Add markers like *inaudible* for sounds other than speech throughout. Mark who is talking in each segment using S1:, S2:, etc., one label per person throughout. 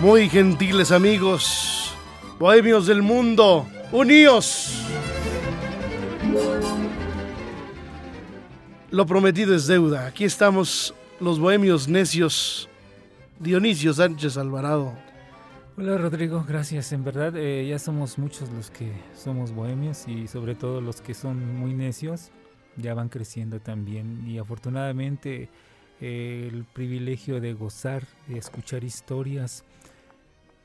S1: Muy gentiles amigos, bohemios del mundo, uníos. Lo prometido es deuda. Aquí estamos los bohemios necios. Dionisio Sánchez Alvarado.
S2: Hola Rodrigo, gracias. En verdad eh, ya somos muchos los que somos bohemios y sobre todo los que son muy necios ya van creciendo también y afortunadamente eh, el privilegio de gozar, de escuchar historias,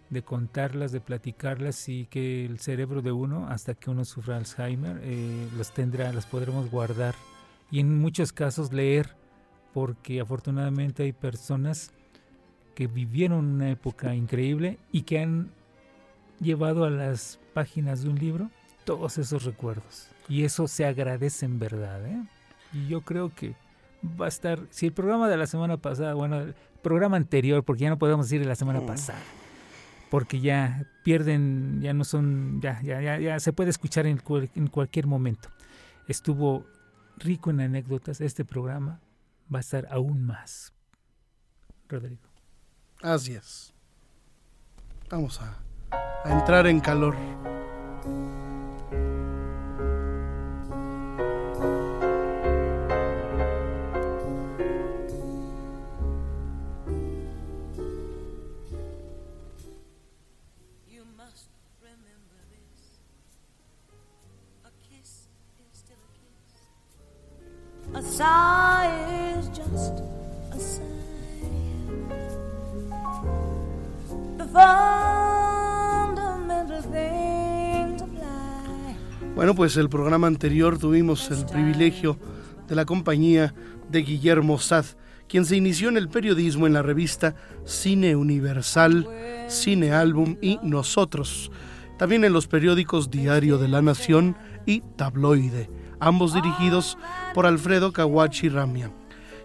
S2: de contarlas, de platicarlas y que el cerebro de uno, hasta que uno sufra Alzheimer, eh, las tendrá, las podremos guardar y en muchos casos leer, porque afortunadamente hay personas que vivieron una época increíble y que han llevado a las páginas de un libro todos esos recuerdos. Y eso se agradece en verdad. ¿eh? Y yo creo que va a estar, si el programa de la semana pasada, bueno, el programa anterior, porque ya no podemos decir de la semana pasada, porque ya pierden, ya no son, ya, ya, ya, ya se puede escuchar en, en cualquier momento. Estuvo rico en anécdotas, este programa va a estar aún más. Rodrigo.
S1: Así es. Vamos a, a entrar en calor. Bueno, pues el programa anterior tuvimos el privilegio de la compañía de Guillermo Sad, quien se inició en el periodismo en la revista Cine Universal, Cine Álbum y Nosotros, también en los periódicos Diario de la Nación y Tabloide, ambos dirigidos por Alfredo Kawachi Ramia.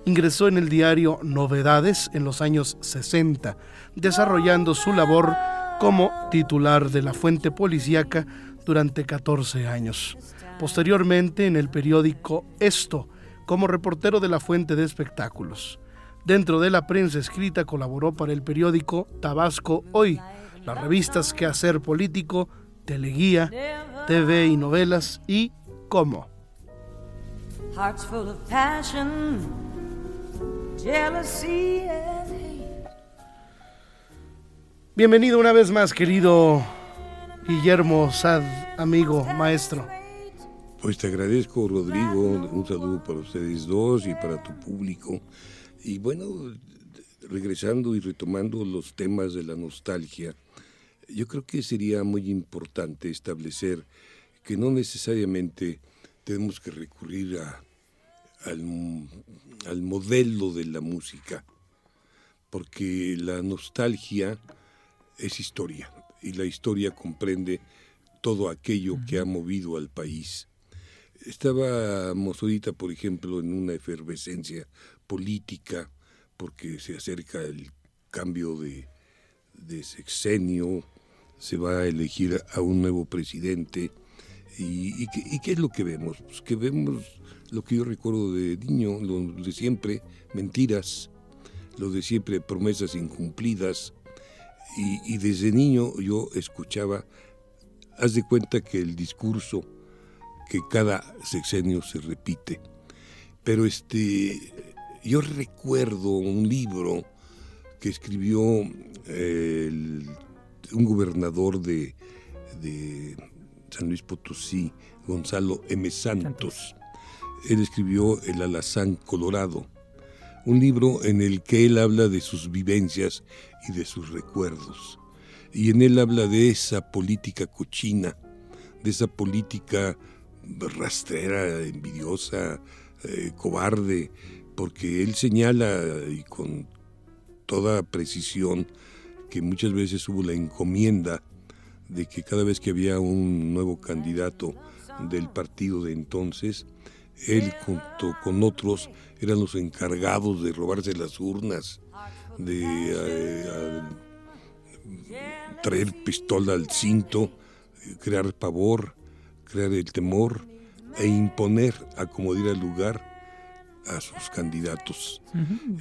S1: Ingresó en el diario Novedades en los años 60, desarrollando su labor como titular de la fuente policíaca durante 14 años. Posteriormente en el periódico Esto, como reportero de la fuente de espectáculos. Dentro de la prensa escrita colaboró para el periódico Tabasco Hoy, las revistas Quehacer Político, Teleguía, TV y Novelas y Como. Bienvenido una vez más, querido Guillermo Sad, amigo, maestro.
S3: Pues te agradezco, Rodrigo. Un saludo para ustedes dos y para tu público. Y bueno, regresando y retomando los temas de la nostalgia, yo creo que sería muy importante establecer que no necesariamente tenemos que recurrir al modelo de la música, porque la nostalgia es historia y la historia comprende todo aquello que ha movido al país. Estábamos ahorita, por ejemplo, en una efervescencia política porque se acerca el cambio de, sexenio, se va a elegir a un nuevo presidente. ¿Y, qué, es lo que vemos? Pues que vemos lo que yo recuerdo de niño, lo de siempre, mentiras, lo de siempre, promesas incumplidas, y, desde niño yo escuchaba, haz de cuenta que el discurso que cada sexenio se repite. Pero este, yo recuerdo un libro que escribió un gobernador de, de, San Luis Potosí, Gonzalo M. Santos. Él escribió El Alazán Colorado, un libro en el que él habla de sus vivencias y de sus recuerdos. Y en él habla de esa política cochina, de esa política rastrera, envidiosa, eh, cobarde, porque él señala y con toda precisión que muchas veces hubo la encomienda de que cada vez que había un nuevo candidato del partido de entonces, él junto con otros eran los encargados de robarse las urnas, de eh, traer pistola al cinto, crear pavor, crear el temor e imponer, acomodar el lugar a sus candidatos.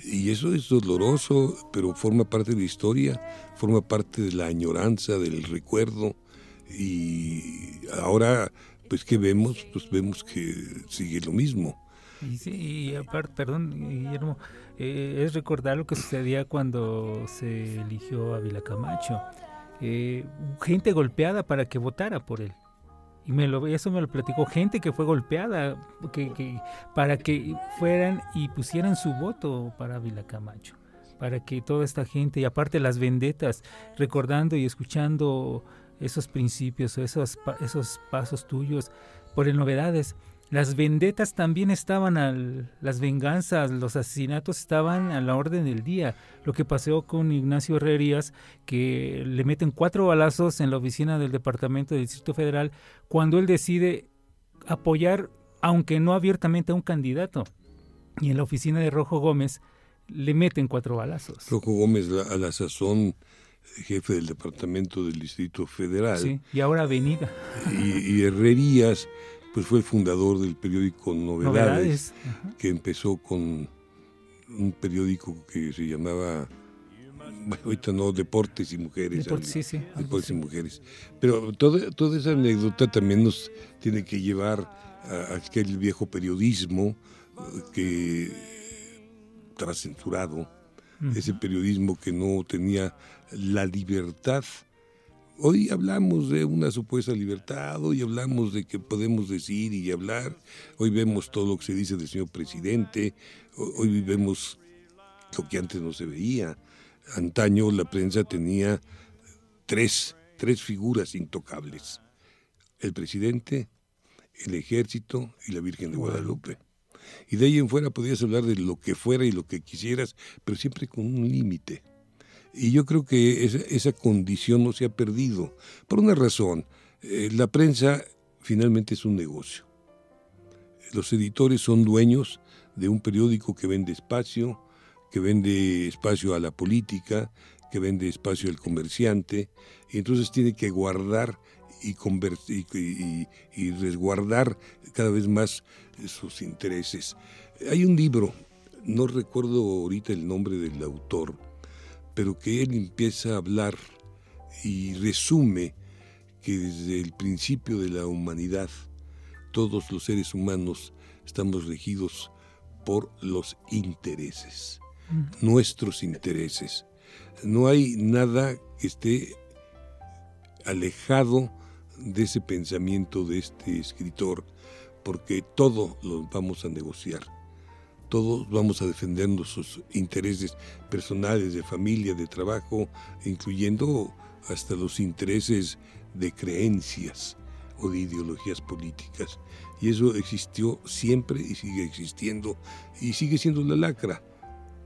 S3: Y eso es doloroso, pero forma parte de la historia, forma parte de la añoranza, del recuerdo. Y ahora, pues, ¿qué vemos? Pues vemos que sigue lo mismo.
S2: Y, sí, y aparte, perdón, Guillermo, eh, es recordar lo que sucedía cuando se eligió a Vila Camacho. Eh, gente golpeada para que votara por él. Y me lo, eso me lo platicó gente que fue golpeada que, para que fueran y pusieran su voto para Vila Camacho. Para que toda esta gente, y aparte las vendetas, recordando y escuchando esos principios, esos, esos pasos tuyos por el novedades, las vendetas también estaban al, las venganzas, los asesinatos estaban a la orden del día. Lo que pasó con Ignacio Herrerías, que le meten cuatro balazos en la oficina del Departamento del Distrito Federal, cuando él decide apoyar, aunque no abiertamente, a un candidato. Y en la oficina de Rojo Gómez le meten cuatro balazos.
S3: Rojo Gómez, a la sazón jefe del Departamento del Distrito Federal.
S2: Sí, y ahora Avenida.
S3: Y, y Herrerías pues fue el fundador del periódico Novedades, que empezó con un periódico que se llamaba ahorita no, Deportes y Mujeres.
S2: Deportes, sí, sí.
S3: Deportes y Mujeres. Pero toda, toda esa anécdota también nos tiene que llevar a, aquel viejo periodismo eh, que estaba censurado, ese periodismo que no tenía la libertad Hoy hablamos de una supuesta libertad, hoy hablamos de que podemos decir y hablar, hoy vemos todo lo que se dice del señor presidente, hoy vemos lo que antes no se veía. Antaño la prensa tenía tres, tres figuras intocables, el presidente, el ejército y la Virgen de Guadalupe. Y de ahí en fuera podías hablar de lo que fuera y lo que quisieras, pero siempre con un límite. Y yo creo que esa, condición no se ha perdido. Por una razón, eh, la prensa finalmente es un negocio. Los editores son dueños de un periódico que vende espacio, que vende espacio a la política, que vende espacio al comerciante, y entonces tiene que guardar y, y, y, resguardar cada vez más sus intereses. Hay un libro, no recuerdo ahorita el nombre del autor, pero que él empieza a hablar y resume que desde el principio de la humanidad todos los seres humanos estamos regidos por los intereses, nuestros intereses. No hay nada que esté alejado de ese pensamiento de este escritor, porque todo lo vamos a negociar todos vamos a defender nuestros intereses personales, de familia, de trabajo, incluyendo hasta los intereses de creencias o de ideologías políticas. Y eso existió siempre y sigue existiendo y sigue siendo la lacra,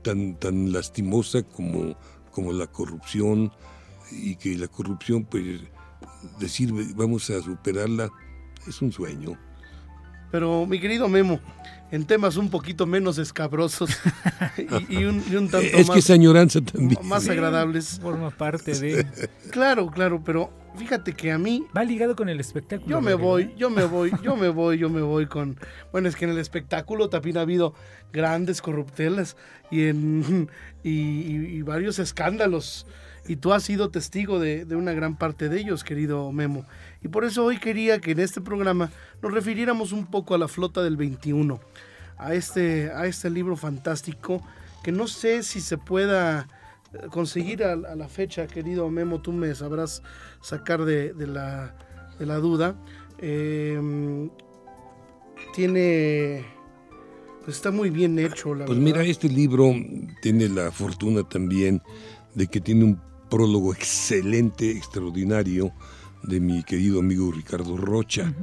S3: tan, tan lastimosa como, como la corrupción y que la corrupción, pues decir vamos a superarla, es un sueño.
S1: Pero mi querido Memo, en temas un poquito menos escabrosos *laughs* y, un, tanto
S3: es que esa añoranza también.
S1: más agradables.
S2: Forma parte de *laughs*
S1: claro claro pero fíjate que a mí
S2: va ligado con el espectáculo
S1: yo me voy yo me voy *laughs* yo me voy yo me voy con bueno es que en el espectáculo también ha habido grandes corruptelas y en y, varios escándalos. Y tú has sido testigo de, de una gran parte de ellos querido Memo y por eso hoy quería que en este programa nos refiriéramos un poco a la flota del 21, a este, a este libro fantástico que no sé si se pueda eh, conseguir a, la fecha, querido Memo, tú me sabrás sacar de, la, de la duda. Em, tiene, pues está muy bien hecho. La
S3: pues mira, este libro tiene la fortuna también de que tiene un prólogo excelente, extraordinario, de mi querido amigo Ricardo Rocha.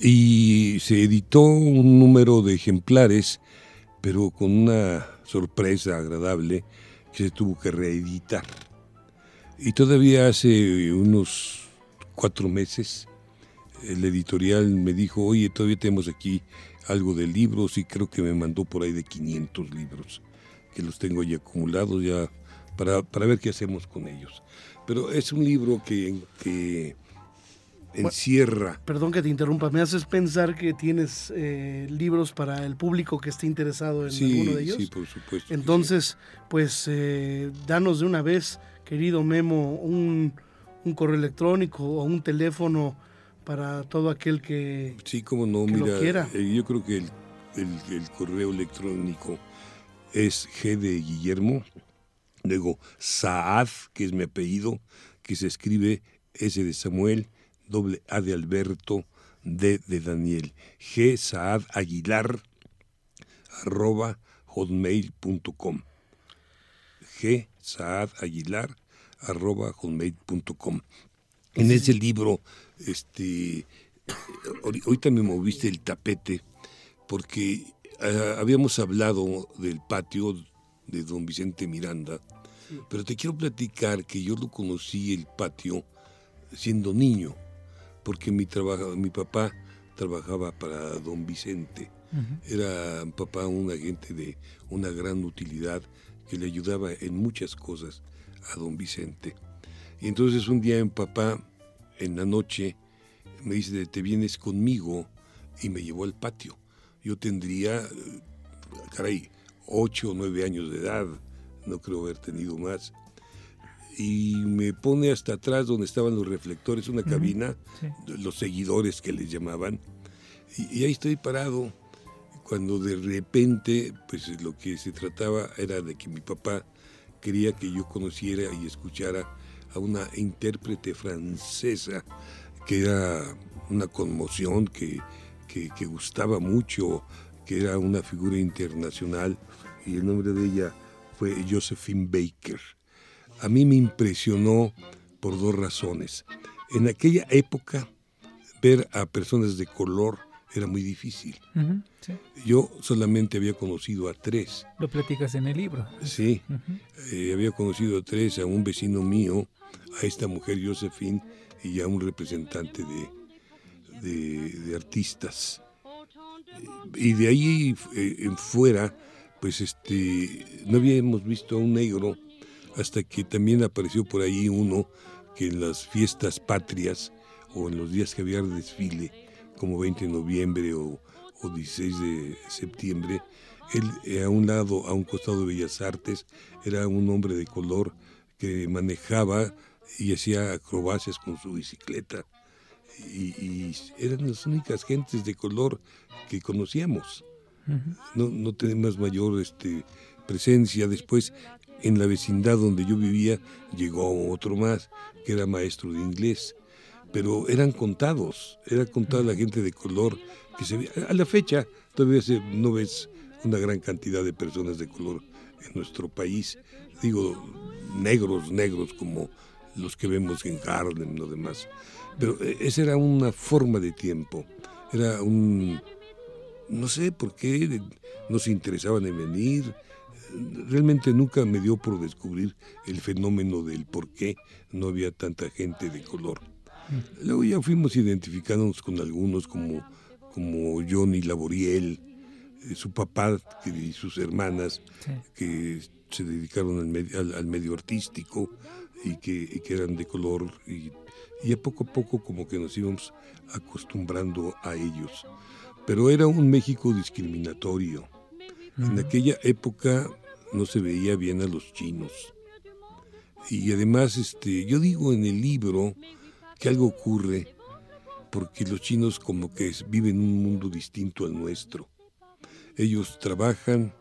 S3: Y se editó un número de ejemplares, pero con una sorpresa agradable que se tuvo que reeditar. Y todavía hace unos cuatro meses el editorial me dijo, oye, todavía tenemos aquí algo de libros y creo que me mandó por ahí de 500 libros, que los tengo ya acumulados ya para, para ver qué hacemos con ellos. Pero es un libro que, que encierra.
S1: Perdón que te interrumpa, me haces pensar que tienes eh, libros para el público que esté interesado en alguno de ellos.
S3: Sí, por supuesto.
S1: Entonces, pues eh, danos de una vez, querido Memo, un, un, correo electrónico o un teléfono para todo aquel que,
S3: sí, como no, mira, lo quiera. Eh, yo creo que el, el, correo electrónico es G de Guillermo, luego Saad, que es mi apellido, que se escribe S de Samuel, doble A de Alberto, D de Daniel, G Saad Aguilar, arroba hotmail.com. G Saad Aguilar, arroba hotmail.com. En ese libro, este, ahorita me moviste el tapete porque ah, habíamos hablado del patio de don Vicente Miranda, pero te quiero platicar que yo lo conocí el patio siendo niño porque mi, mi papá trabajaba para don Vicente. Era papá un agente de una gran utilidad que le ayudaba en muchas cosas a don Vicente. Y entonces un día en papá, en la noche, me dice, te vienes conmigo y me llevó al patio. Yo tendría, caray, ocho o nueve años de edad, no creo haber tenido más. Y me pone hasta atrás donde estaban los reflectores, una cabina, los seguidores que les llamaban, y, ahí estoy parado cuando de repente, pues lo que se trataba era de que mi papá quería que yo conociera y escuchara a una intérprete francesa que era una conmoción, que, que, que gustaba mucho, que era una figura internacional, y el nombre de ella fue Josephine Baker a mí me impresionó por dos razones. En aquella época, ver a personas de color era muy difícil. Yo solamente había conocido a tres.
S2: Lo platicas en el libro.
S3: Sí, eh, había conocido a tres, a un vecino mío, a esta mujer Josephine y a un representante de, de, artistas. Y de ahí eh, en fuera, pues este, no habíamos visto a un negro hasta que también apareció por ahí uno que en las fiestas patrias o en los días que había desfile, como 20 de noviembre o, 16 de septiembre, él eh, a un lado, a un costado de Bellas Artes, era un hombre de color que manejaba y hacía acrobacias con su bicicleta. Y, eran las únicas gentes de color que conocíamos. No, no tenemos mayor este, presencia. Después en la vecindad donde yo vivía llegó otro más, que era maestro de inglés, pero eran contados, era contada la gente de color que se veía. A la fecha todavía no ves una gran cantidad de personas de color en nuestro país, digo, negros, negros como los que vemos en Harlem, lo demás. Pero eh, esa era una forma de tiempo, era un, no sé por qué nos interesaban en venir, realmente nunca me dio por descubrir el fenómeno del por qué no había tanta gente de color. Luego ya fuimos identificándonos con algunos como, como Johnny Laboriel, eh, su papá y sus hermanas que se dedicaron al medio, al, medio artístico y que, que, eran de color y, y a poco a poco como que nos íbamos acostumbrando a ellos. Pero era un México discriminatorio. En aquella época no se veía bien a los chinos. Y además, este, yo digo en el libro que algo ocurre porque los chinos como que viven un mundo distinto al nuestro. Ellos trabajan,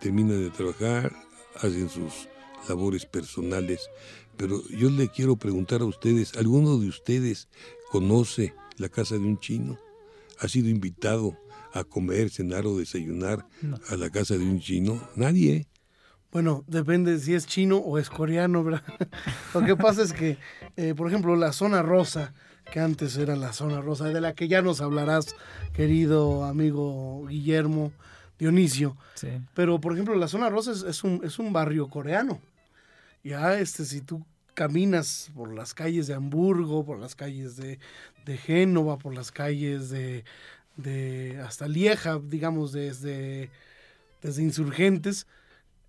S3: terminan de trabajar, hacen sus labores personales, pero yo le quiero preguntar a ustedes, ¿alguno de ustedes conoce la casa de un chino? ¿Ha sido invitado a comer, cenar o desayunar a la casa de un chino? Nadie.
S1: Bueno, depende si es chino o es coreano, ¿verdad? *laughs* Lo que pasa es que, eh, por ejemplo, la zona rosa, que antes era la zona rosa, de la que ya nos hablarás, querido amigo Guillermo Dionisio.
S2: Sí.
S1: Pero, por ejemplo, la zona rosa es, es un, es un barrio coreano. Ya, este, si tú caminas por las calles de Hamburgo, por las calles de, de Génova, por las calles de, de hasta Lieja, digamos, desde, desde Insurgentes,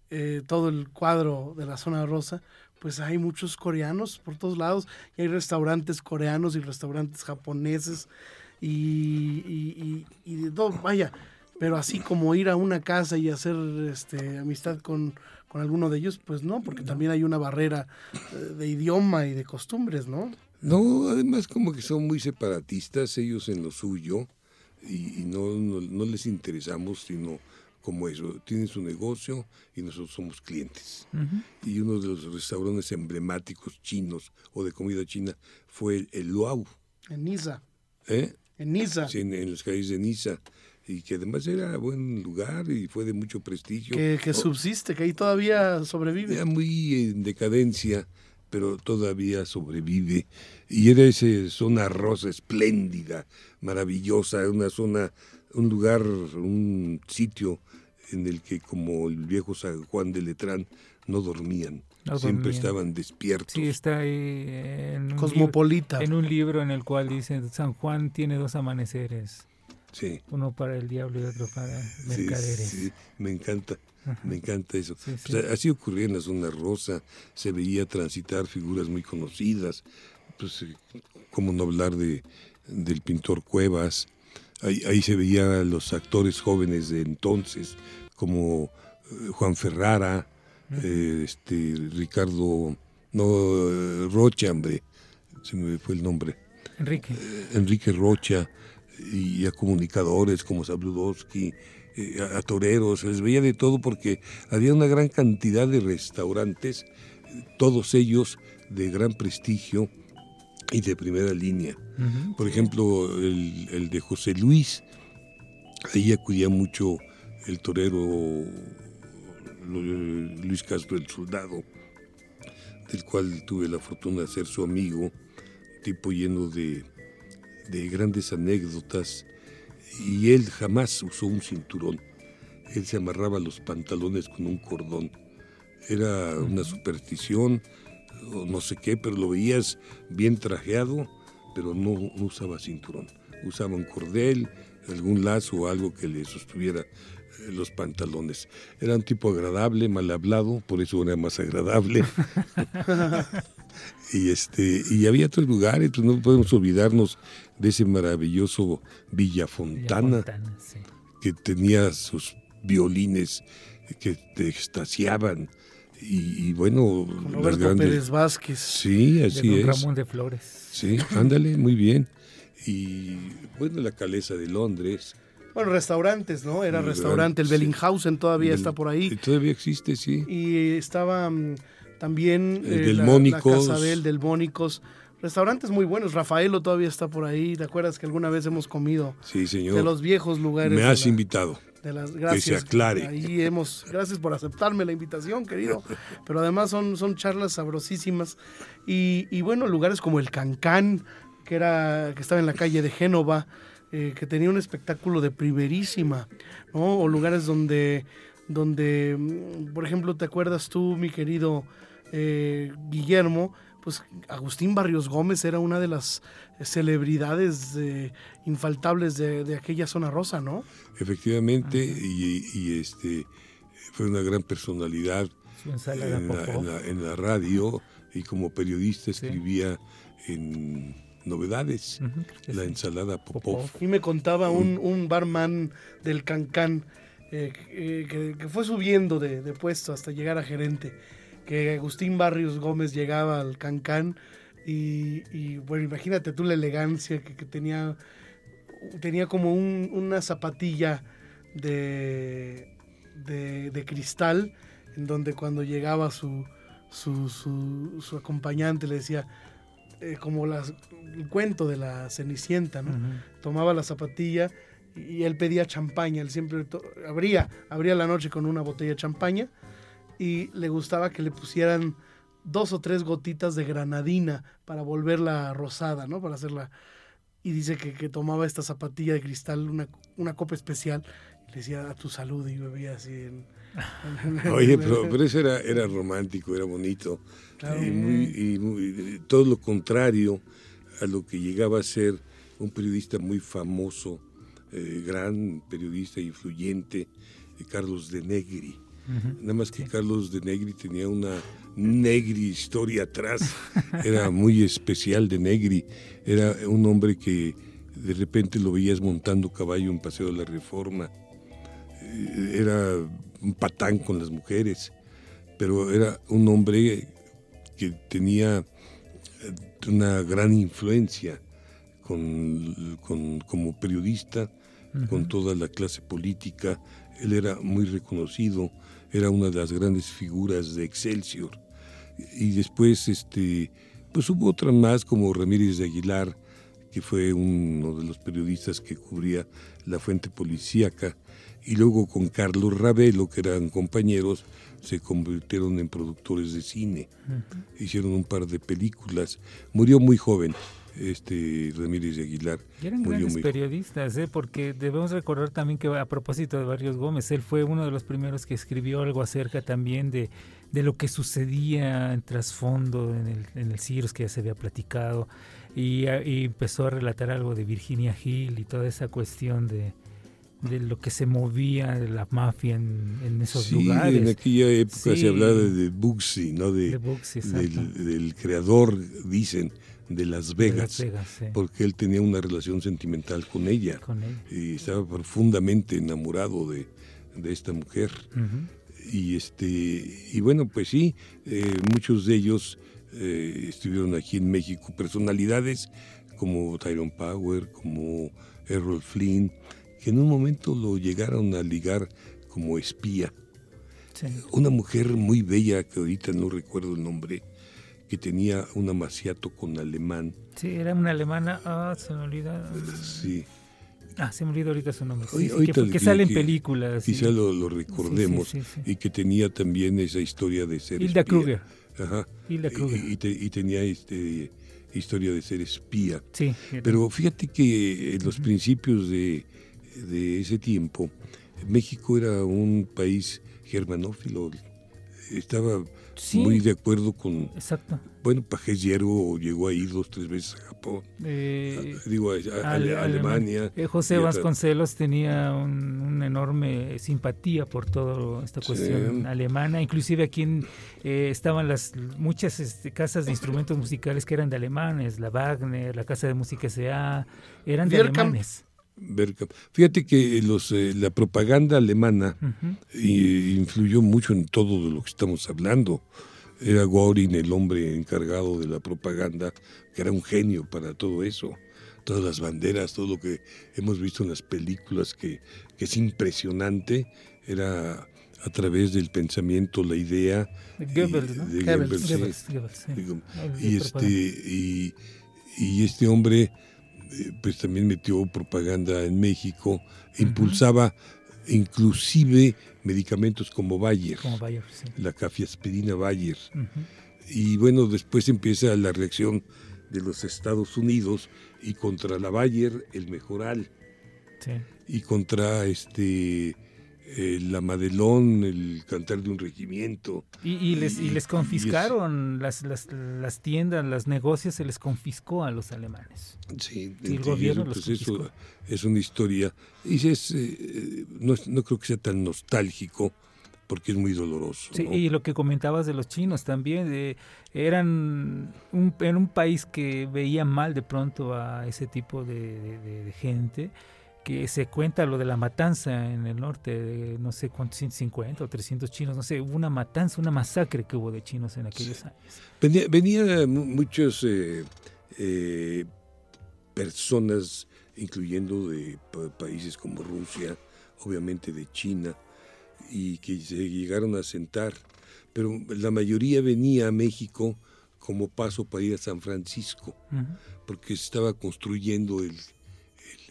S1: eh, todo el cuadro de la zona rosa, pues hay muchos coreanos por todos lados y hay restaurantes coreanos y restaurantes japoneses y, y, y, todo, vaya, pero así como ir a una casa y hacer este, amistad con, con alguno de ellos, pues no, porque también hay una barrera eh, de idioma y de costumbres, ¿no?
S3: No, además como que son muy separatistas ellos en lo suyo y, y no, no, no les interesamos sino como eso, tienen su negocio y nosotros somos clientes. Y uno de los restaurantes emblemáticos chinos o de comida china fue el, el Luau,
S1: En Niza,
S3: ¿eh?
S1: en Niza,
S3: Sí, en, en las calles de Niza, y que además era buen lugar y fue de mucho prestigio.
S1: que, que subsiste, que ahí todavía sobrevive.
S3: Era muy en decadencia, pero todavía sobrevive. Y era esa zona rosa espléndida, maravillosa, una zona, un lugar, un sitio en el que como el viejo San Juan de Letrán no dormían,
S2: No
S3: siempre
S2: dormían.
S3: estaban despiertos.
S2: Sí, está ahí en un,
S1: Cosmopolita.
S2: libro, en un libro en el cual dice San Juan tiene dos amaneceres,
S3: Sí,
S2: uno para el diablo y otro para
S3: sí,
S2: mercaderes.
S3: sí, me encanta. Me encanta eso.
S2: Sí, sí.
S3: Pues, así ocurría en la zona rosa, se veía transitar figuras muy conocidas, pues eh, cómo no hablar de, del pintor Cuevas, ahí, ahí se veía a los actores jóvenes de entonces, como eh, Juan Ferrara, eh, este Ricardo, no, Rocha, hombre, se me fue el nombre.
S2: Enrique,
S3: Enrique Rocha y a comunicadores como Sabludowski, eh, a, a toreros, se les veía de todo porque había una gran cantidad de restaurantes, todos ellos de gran prestigio y de primera línea. Por ejemplo, el, el de José Luis, ahí acudía mucho el torero Lu- Luis Castro el Soldado, del cual tuve la fortuna de ser su amigo, tipo lleno de, de grandes anécdotas, y él jamás usó un cinturón, él se amarraba los pantalones con un cordón. Era una superstición, o no sé qué, pero lo veías bien trajeado, pero no, no usaba cinturón. Usaba un cordel, algún lazo o algo que le sostuviera eh, los pantalones. Era un tipo agradable, mal hablado, por eso era más agradable. *laughs* *laughs* y este y había otros lugares, pues no podemos olvidarnos de ese maravilloso Villa Fontana
S2: Fontana, sí.
S3: que tenía sus violines que te extasiaban y, y bueno
S1: Con
S3: las
S1: Roberto
S3: grandes
S1: Pérez Vázquez.
S3: sí
S2: De
S3: así
S2: don
S3: es
S2: Ramón de Flores.
S3: sí ándale muy bien y bueno la calesa de Londres
S1: Bueno, restaurantes, ¿no? Era restaurante, el. Bellinghausen todavía está por
S3: y
S1: ahí.
S3: todavía existe sí
S1: Y estaba mm, también
S3: El
S1: eh,
S3: del
S1: la,
S3: Mónicos.
S1: la Casa del, del Mónicos. Restaurantes muy buenos. Rafaelo todavía está por ahí. ¿Te acuerdas que alguna vez hemos comido
S3: sí
S1: de
S3: señor
S1: los viejos lugares?
S3: me
S1: de
S3: has
S1: la-
S3: invitado
S1: de las gracias.
S3: aclare.
S1: Ahí hemos, gracias por aceptarme la invitación, querido. *laughs* Pero además son, son charlas sabrosísimas. Y, y bueno, lugares como el Cancán, que era, que estaba en la calle de Génova, eh, que tenía un espectáculo de primerísima, ¿no? O lugares donde, donde, mm, por ejemplo, ¿te acuerdas tú, mi querido eh, Guillermo? Pues Agustín Barrios Gómez era una de las celebridades eh, infaltables de, de aquella zona rosa, ¿no?
S3: efectivamente y, y, este fue una gran personalidad en la, en la- en la radio y como periodista escribía en novedades la
S2: sí.
S3: ensalada Popov.
S1: Y me contaba un, un barman del Cancán eh, que, que- que fue subiendo de, de puesto hasta llegar a gerente, que Agustín Barrios Gómez llegaba al Cancán y, y, bueno, imagínate tú la elegancia que, que tenía, tenía como un- una zapatilla de, de, de cristal en donde cuando llegaba su, su, su, su acompañante le decía, eh, como las, el cuento de la Cenicienta, ¿no? Tomaba la zapatilla y él pedía champaña, él siempre abría, abría la noche con una botella de champaña y le gustaba que le pusieran dos o tres gotitas de granadina para volverla rosada, ¿no? Para hacerla... Y dice que, tomaba esta zapatilla de cristal, una, una copa especial, y le decía a tu salud y bebía así en...
S3: Oye, pero, eso era, era romántico, era bonito. Y, muy, todo lo contrario a lo que llegaba a ser un periodista muy famoso, eh, gran periodista influyente, eh, Carlos de Negri. Nada más que Carlos de Negri tenía una Negri historia atrás. Era muy especial de Negri. Era un hombre que de repente lo veías montando caballo en Paseo de la Reforma. Eh, era un patán con las mujeres, pero era un hombre que tenía eh, una gran influencia con, como periodista, con toda la clase política. Él era muy reconocido, era una de las grandes figuras de Excelsior. Y después, este, pues hubo otras más como Ramírez de Aguilar, que fue uno de los periodistas que cubría la fuente policíaca, y luego con Carlos Ravelo, que eran compañeros, se convirtieron en productores de cine. Hicieron un par de películas. Murió muy joven este Ramírez de Aguilar.
S2: Y eran grandes periodistas, ¿eh? porque debemos recordar también que a propósito de Barrios Gómez, él fue uno de los primeros que escribió algo acerca también de, de lo que sucedía en trasfondo en el, en el CIRS que ya se había platicado y, y empezó a relatar algo de Virginia Hill y toda esa cuestión de, de lo que se movía de la mafia en, en esos
S3: sí,
S2: lugares.
S3: en aquella época se hablaba de Bugsy, ¿no? De, del, creador, dicen, de Las Vegas, porque él tenía una relación sentimental con ella, y estaba profundamente enamorado de, de esta mujer. Y este y bueno, pues sí, eh, muchos de ellos eh, estuvieron aquí en México, personalidades como Tyrone Power, como Errol Flynn, que en un momento lo llegaron a ligar como espía. Una mujer muy bella, que ahorita no recuerdo el nombre, que tenía un amaciato con alemán.
S2: Sí, era una alemana, ah, se me olvida.
S3: Sí.
S2: Ah, se me olvidó ahorita su nombre. Sí, que, sale en películas.
S3: Quizá lo, recordemos. y que tenía también esa historia de ser
S2: Hilda Kruger.
S3: Ajá.
S2: Hilda Kruger.
S3: Y, tenía este historia de ser espía.
S2: Sí.
S3: Pero fíjate que en los principios de de ese tiempo, México era un país germanófilo, estaba muy de acuerdo con...
S2: Exacto.
S3: Bueno, Pajés Hierro llegó a ir dos, tres veces a Japón, eh, digo, a, Alemania.
S2: Eh, José Vasconcelos tenía una enorme simpatía por toda esta cuestión alemana, inclusive aquí eh, estaban las muchas este, casas de instrumentos musicales que eran de alemanes, la Wagner, la Casa de Música S.A., eran de alemanes.
S3: Fíjate que los, eh, la propaganda alemana influyó mucho en todo de lo que estamos hablando. Era Göring el hombre encargado de la propaganda, que era un genio para todo eso. Todas las banderas, todo lo que hemos visto en las películas, que, es impresionante, era a través del pensamiento, la idea y, este, y, y este hombre eh, pues también metió propaganda en México, impulsaba inclusive medicamentos como Bayer, la cafiaspirina Bayer. Y bueno, después empieza la reacción de los Estados Unidos y contra la Bayer el Mejoral. Y contra este eh, la Madelón, el cantar de un regimiento.
S2: Y, les, y les confiscaron las, las, las, tiendas, los negocios, se les confiscó a los alemanes.
S3: Sí, el gobierno pues eso es una historia. Y es, eh, no, no, creo que sea tan nostálgico porque es muy doloroso.
S2: Sí, y lo que comentabas de los chinos también, de, eran un, en un país que veía mal de pronto a ese tipo de, de gente que se cuenta lo de la matanza en el norte, de no sé cuántos, 150 o 300 chinos, no sé, hubo una matanza, una masacre que hubo de chinos en aquellos años.
S3: Venía, venía muchos eh, eh, personas, incluyendo de países como Rusia, obviamente de China, y que se llegaron a sentar, pero la mayoría venía a México como paso para ir a San Francisco, porque se estaba construyendo el,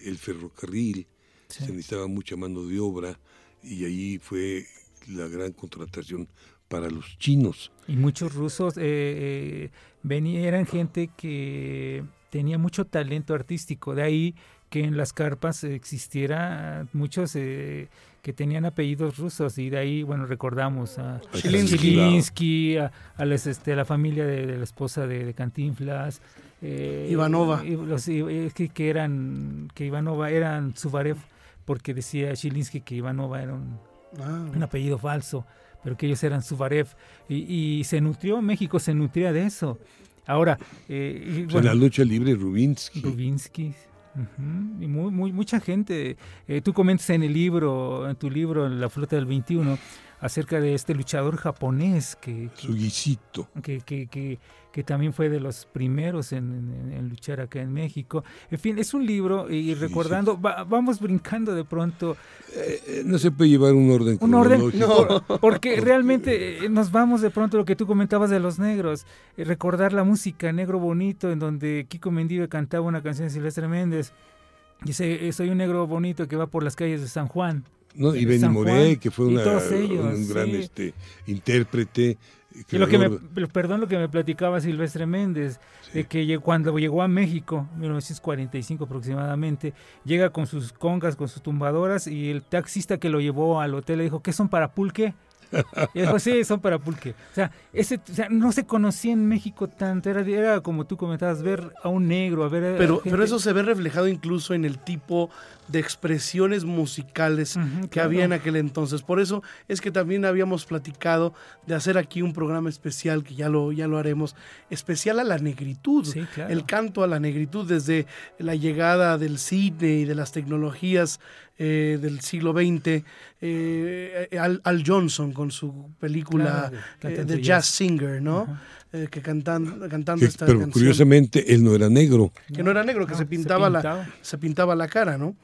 S3: el, ferrocarril, se necesitaba mucha mano de obra y ahí fue la gran contratación para los chinos.
S2: Y muchos rusos eh, eh eran gente que tenía mucho talento artístico, de ahí que en las carpas existiera muchos eh, que tenían apellidos rusos y de ahí, bueno, recordamos a Chilinsky, a, este, la familia de, la esposa de, Cantinflas.
S1: Eh, Ivanova.
S2: los, que, que, eran, que Ivanova eran Subarev, porque decía Chilinsky que Ivanova era un, ah. un apellido falso, pero que ellos eran Subarev. Y, y se nutrió, México se nutría de eso. Ahora,
S3: eh, bueno, la lucha libre Rubinsky.
S2: Rubinsky, y muy, muy, mucha gente, eh, tú comentas en el libro, en tu libro, La Flota del 21, acerca de este luchador japonés que, que, que, que, que, también fue de los primeros en, luchar acá en México. En fin, es un libro y recordando, vamos brincando de pronto.
S3: Eh, eh, no se puede llevar un orden.
S2: Un orden, *laughs* porque realmente nos vamos de pronto a lo que tú comentabas de los negros, recordar la música Negro Bonito, en donde Kiko Mendive cantaba una canción de Silvestre Méndez. Dice, soy un negro bonito que va por las calles de San Juan.
S3: ¿No? Y Benny Moré, que fue una, un gran este, intérprete.
S2: lo que me, perdón lo que me platicaba Silvestre Méndez, de que cuando llegó a México, 1945 aproximadamente, llega con sus congas, con sus tumbadoras, y el taxista que lo llevó al hotel le dijo, ¿qué son para pulque? Y dijo, sí, son para pulque. O sea, ese, no se conocía en México tanto, era, era como tú comentabas, ver a un negro, a ver
S1: Pero, pero eso se ve reflejado incluso en el tipo de expresiones musicales que había en aquel entonces. Por eso es que también habíamos platicado de hacer aquí un programa especial, que ya lo, ya lo haremos, especial a la negritud, el canto a la negritud desde la llegada del cine y de las tecnologías eh, del siglo XX, eh, Al, Johnson con su película eh, The Jazz Singer, ¿no? Eh, que cantando, cantando esta
S3: pero curiosamente él no era negro.
S1: Que no era negro, que se, pintaba La, se pintaba la cara, ¿no?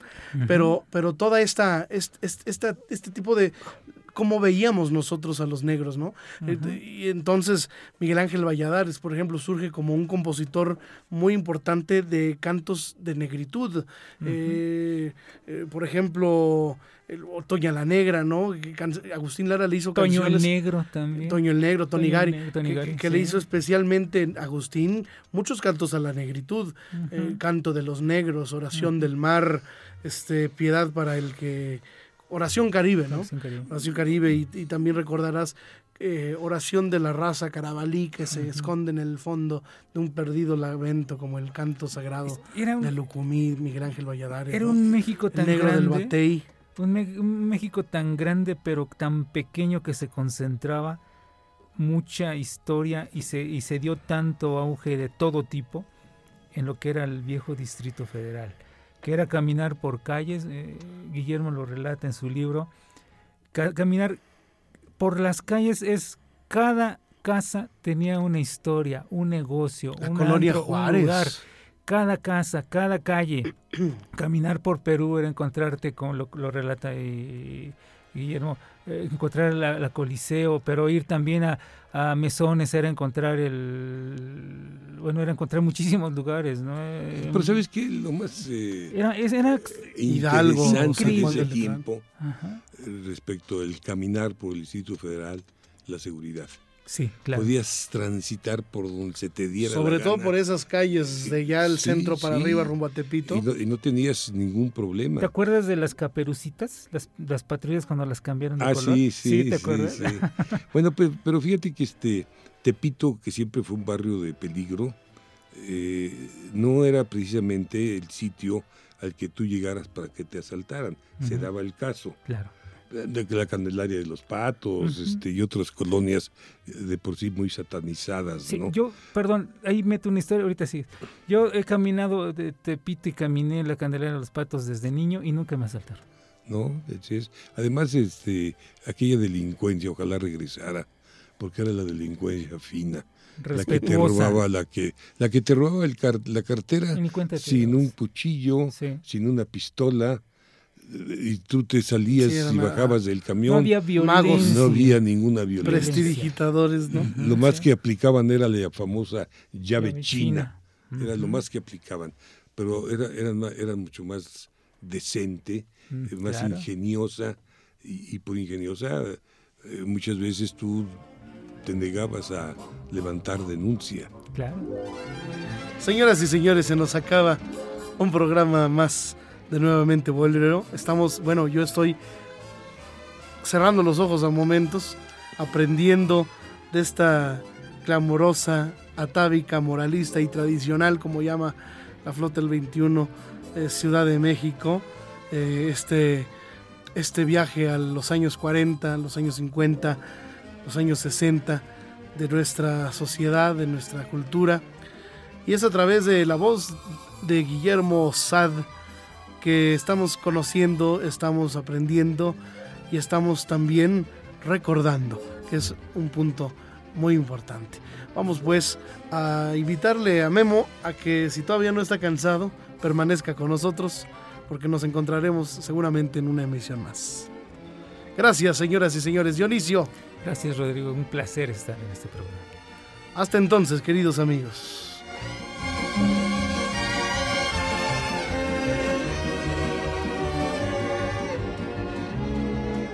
S1: Pero, pero toda esta, este, este, este tipo de cómo veíamos nosotros a los negros, ¿no? Y entonces Miguel Ángel Valladares, por ejemplo, surge como un compositor muy importante de cantos de negritud. Eh, eh, por ejemplo, Toña la Negra, ¿no? Agustín Lara le hizo
S2: Toño el Negro también.
S1: Toño el Negro, Tony Gari, que, le hizo especialmente Agustín muchos cantos a la negritud, el canto de los negros, oración del mar, este piedad para el que oración caribe, ¿no? Oración Caribe, y, también recordarás eh, oración de la raza carabalí que se esconde en el fondo de un perdido lamento como el canto sagrado de Lucumí, Miguel Ángel Valladares.
S2: Era un México tan negro grande. del Batey un, México tan grande pero tan pequeño que se concentraba mucha historia y se, y se dio tanto auge de todo tipo en lo que era el viejo Distrito Federal, que era caminar por calles, eh, Guillermo lo relata en su libro, caminar por las calles es cada casa tenía una historia, un negocio, un,
S1: colonia un lugar
S2: cada casa, cada calle, *clears throat* caminar por Perú era encontrarte con lo, lo relata Guillermo, eh, encontrar la, Coliseo, pero ir también a, a, Mesones era encontrar el, bueno, era encontrar muchísimos lugares, ¿no?
S3: Pero sabes qué, lo más
S2: eh, era, era
S3: Hidalgo, de ese tiempo respecto al caminar por el Distrito Federal, la seguridad.
S2: Sí, claro.
S3: Podías transitar por donde se te diera
S1: Sobre todo por esas calles de ya el centro para arriba rumbo a Tepito.
S3: Y no, tenías ningún problema.
S2: ¿Te acuerdas de las caperucitas? Las, las patrullas cuando las cambiaron de
S3: ah,
S2: color.
S3: Sí, sí, ¿te acuerdas? *laughs* bueno, pero, fíjate que este Tepito, que siempre fue un barrio de peligro, eh, no era precisamente el sitio al que tú llegaras para que te asaltaran. Se daba el caso.
S2: Claro
S3: de la Candelaria de los Patos este, y otras colonias de por sí muy satanizadas.
S2: Sí, Yo, perdón, ahí meto una historia, ahorita sí. Yo he caminado de Tepito y caminé la Candelaria de los Patos desde niño y nunca me asaltaron.
S3: No, es, además este, aquella delincuencia, ojalá regresara, porque era la delincuencia fina. La que te robaba, la que, la que te robaba el la cartera sin un cuchillo, sin una pistola, y tú te salías y bajabas del camión.
S2: No había
S1: Magos.
S3: No había ninguna violencia.
S1: Prestidigitadores, ¿no?
S3: Lo más que aplicaban era la famosa llave, china. Era lo más que aplicaban. Pero era, era, era mucho más decente, eh, más ingeniosa. Y, por ingeniosa, eh, muchas veces tú te negabas a levantar denuncia.
S2: Claro.
S1: Señoras y señores, se nos acaba un programa más de nuevamente bolero. Estamos, bueno, yo estoy cerrando los ojos a momentos, aprendiendo de esta clamorosa, atávica, moralista y tradicional, como llama la Flota del 21, eh, Ciudad de México. Eh, este, este viaje a los años 40, los años 50, los años 60 de nuestra sociedad, de nuestra cultura. Y es a través de la voz de Guillermo Sad que estamos conociendo, estamos aprendiendo y estamos también recordando, que es un punto muy importante. Vamos pues a invitarle a Memo a que si todavía no está cansado, permanezca con nosotros porque nos encontraremos seguramente en una emisión más. Gracias, señoras y señores. Dionisio.
S2: Gracias, Rodrigo. Un placer estar en este programa.
S1: Hasta entonces, queridos amigos.